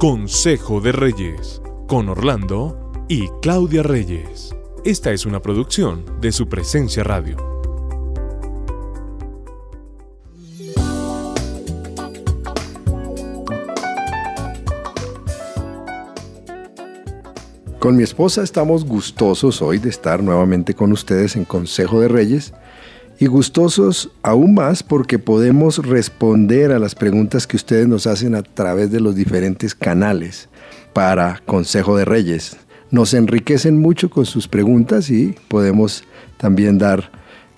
Consejo de Reyes, con Orlando y Claudia Reyes. Esta es una producción de su presencia radio. Con mi esposa estamos gustosos hoy de estar nuevamente con ustedes en Consejo de Reyes y gustosos aún más porque podemos responder a las preguntas que ustedes nos hacen a través de los diferentes canales para Consejo de Reyes. Nos enriquecen mucho con sus preguntas y podemos también dar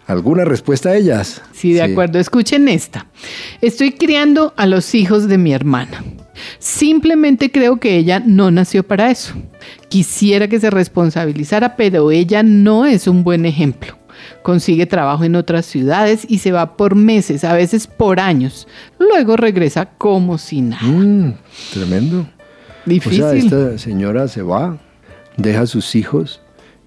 alguna respuesta a ellas. Sí, de acuerdo. Escuchen esta. Estoy criando a los hijos de mi hermana. Simplemente creo que ella no nació para eso. Quisiera que se responsabilizara, pero ella no es un buen ejemplo consigue trabajo en otras ciudades y se va por meses, a veces por años. Luego regresa como si nada. Mm, tremendo. Difícil. O sea, esta señora se va, deja a sus hijos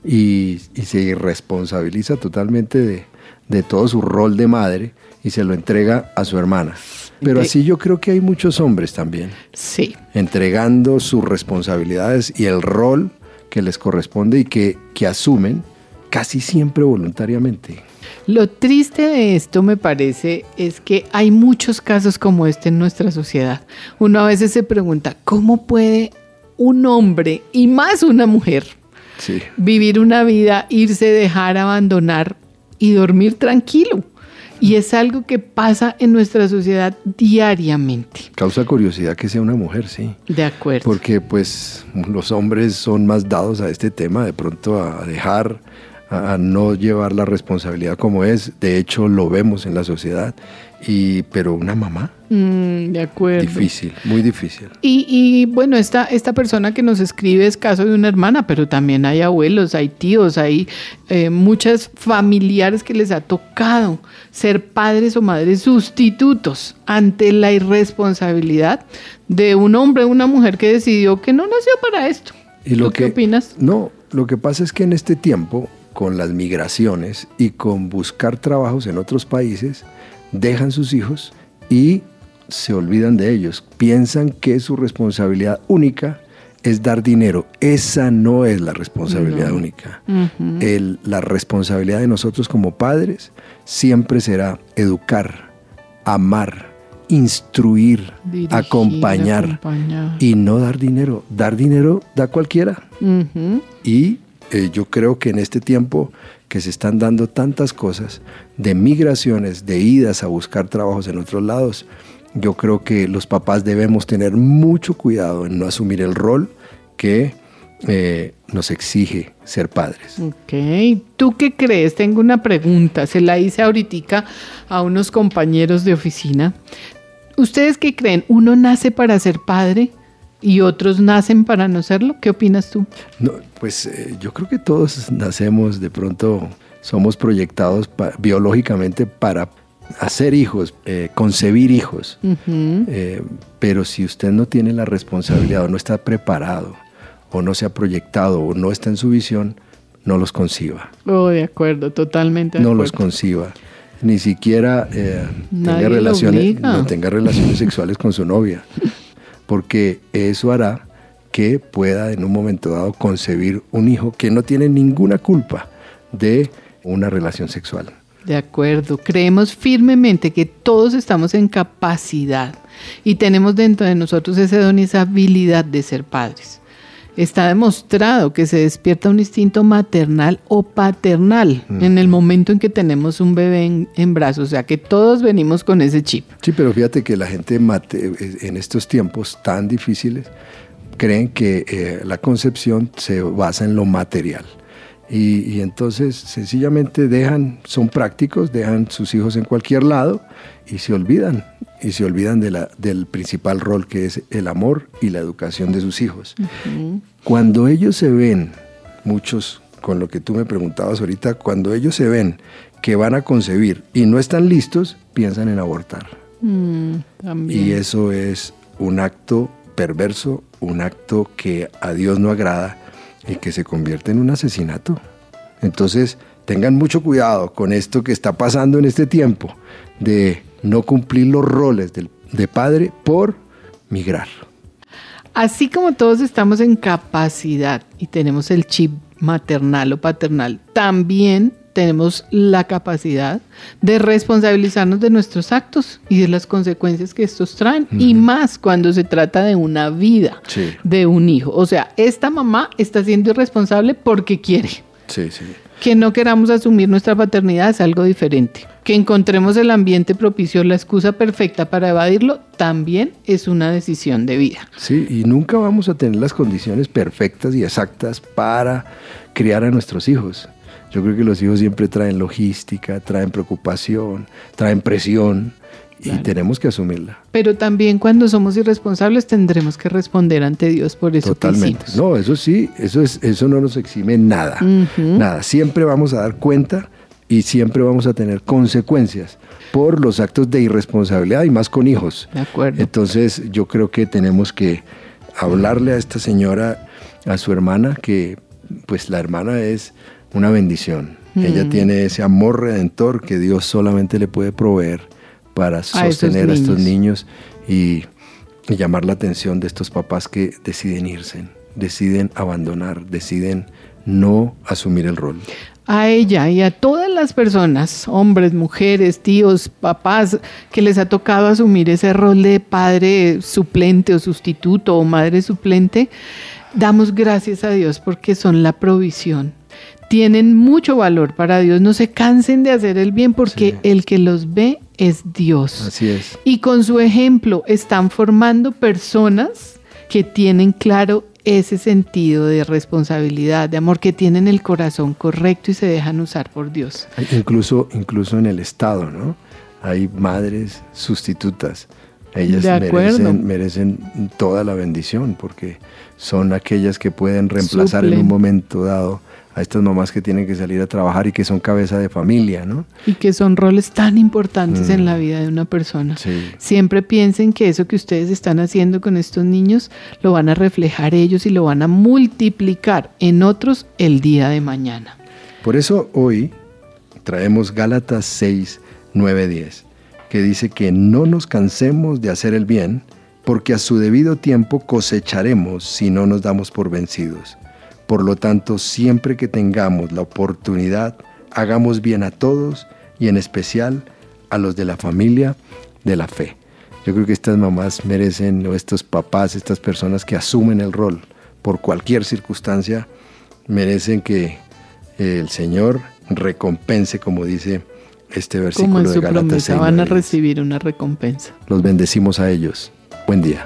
y, se irresponsabiliza totalmente de, de, todo su rol de madre y se lo entrega a su hermana. Pero así yo creo que hay muchos hombres también. Sí. Entregando sus responsabilidades y el rol que les corresponde y que, que asumen casi siempre voluntariamente. Lo triste de esto me parece es que hay muchos casos como este en nuestra sociedad. Uno a veces se pregunta, ¿cómo puede un hombre y más una mujer vivir una vida, irse, dejar, abandonar y dormir tranquilo? Y es algo que pasa en nuestra sociedad diariamente. Causa curiosidad que sea una mujer, sí. De acuerdo. Porque pues los hombres son más dados a este tema, de pronto a dejar a, no llevar la responsabilidad como es. De hecho, lo vemos en la sociedad. Y, pero una mamá. Mm, de acuerdo. Difícil, muy difícil. Y, bueno, esta, esta persona que nos escribe es caso de una hermana, pero también hay abuelos, hay tíos, hay eh, muchas familiares que les ha tocado ser padres o madres sustitutos ante la irresponsabilidad de un hombre o una mujer que decidió que no nació para esto. ¿Y lo qué opinas? No, lo que pasa es que en este tiempo con las migraciones y con buscar trabajos en otros países, dejan sus hijos y se olvidan de ellos. Piensan que su responsabilidad única es dar dinero. Esa no es la responsabilidad única. la responsabilidad de nosotros como padres siempre será educar, amar, instruir, acompañar, y no dar dinero. Dar dinero da cualquiera. Y eh, yo creo que en este tiempo que se están dando tantas cosas de migraciones, de idas a buscar trabajos en otros lados, yo creo que los papás debemos tener mucho cuidado en no asumir el rol que eh, nos exige ser padres. Ok, ¿tú qué crees? Tengo una pregunta, se la hice ahorita a unos compañeros de oficina. ¿Ustedes qué creen? ¿Uno nace para ser padre? Y otros nacen para no serlo. ¿Qué opinas tú? No, pues eh, yo creo que todos nacemos de pronto, somos proyectados biológicamente para hacer hijos, eh, concebir hijos. Eh, pero si usted no tiene la responsabilidad o no está preparado o no se ha proyectado o no está en su visión, no los conciba. Oh, de acuerdo, totalmente. no los conciba. Ni siquiera tenga relaciones, no tenga relaciones sexuales con su novia porque eso hará que pueda en un momento dado concebir un hijo que no tiene ninguna culpa de una relación sexual. De acuerdo, creemos firmemente que todos estamos en capacidad y tenemos dentro de nosotros ese don y esa habilidad de ser padres. Está demostrado que se despierta un instinto maternal o paternal en el momento en que tenemos un bebé en, brazos, o sea que todos venimos con ese chip. Sí, pero fíjate que la gente mate, en estos tiempos tan difíciles creen que eh, la concepción se basa en lo material. Y, entonces sencillamente dejan, son prácticos, dejan sus hijos en cualquier lado y se olvidan, y se olvidan de la, del principal rol que es el amor y la educación de sus hijos. Cuando ellos se ven, muchos, con lo que tú me preguntabas ahorita, cuando ellos se ven que van a concebir y no están listos, piensan en abortar. Mm, y eso es un acto perverso, un acto que a Dios no agrada y que se convierte en un asesinato. Entonces, tengan mucho cuidado con esto que está pasando en este tiempo de no cumplir los roles de padre por migrar. así como todos estamos en capacidad y tenemos el chip maternal o paternal, también tenemos la capacidad de responsabilizarnos de nuestros actos y de las consecuencias que estos traen, y más cuando se trata de una vida de un hijo. O sea, esta mamá está siendo irresponsable porque quiere. Sí, sí. Que no queramos asumir nuestra paternidad es algo diferente. Que encontremos el ambiente propicio, la excusa perfecta para evadirlo, también es una decisión de vida. Sí, y nunca vamos a tener las condiciones perfectas y exactas para criar a nuestros hijos. Yo creo que los hijos siempre traen logística, traen preocupación, traen presión y tenemos que asumirla. Pero también cuando somos irresponsables tendremos que responder ante Dios por eso Totalmente. no, eso sí, eso es eso no nos exime nada. Nada, siempre vamos a dar cuenta y siempre vamos a tener consecuencias por los actos de irresponsabilidad y más con hijos. De acuerdo. Entonces, yo creo que tenemos que hablarle a esta señora, a su hermana que pues la hermana es una bendición. Ella tiene ese amor redentor que Dios solamente le puede proveer para sostener a, estos niños y, llamar la atención de estos papás que deciden irse, deciden abandonar, deciden no asumir el rol. A ella y a todas las personas, hombres, mujeres, tíos, papás, que les ha tocado asumir ese rol de padre suplente o sustituto o madre suplente, damos gracias a Dios porque son la provisión tienen mucho valor para Dios. No se cansen de hacer el bien porque el que los ve es Dios. Así es. Y con su ejemplo están formando personas que tienen claro ese sentido de responsabilidad, de amor, que tienen el corazón correcto y se dejan usar por Dios. Incluso, incluso en el Estado, ¿no? Hay madres sustitutas. Ellas merecen, merecen, toda la bendición porque son aquellas que pueden reemplazar en un momento dado a estas mamás que tienen que salir a trabajar y que son cabeza de familia, ¿no? Y que son roles tan importantes en mm. la vida de una persona. Siempre piensen que eso que ustedes están haciendo con estos niños lo van a reflejar ellos y lo van a multiplicar en otros el día de mañana. Por eso hoy traemos Gálatas 6, 9, 10, que dice que no nos cansemos de hacer el bien, porque a su debido tiempo cosecharemos si no nos damos por vencidos. Por lo tanto, siempre que tengamos la oportunidad, hagamos bien a todos y en especial a los de la familia de la fe. Yo creo que estas mamás merecen, o estos papás, estas personas que asumen el rol por cualquier circunstancia, merecen que el Señor recompense, como dice este versículo como en su de promesa, van a recibir una recompensa. Los bendecimos a ellos. Buen día.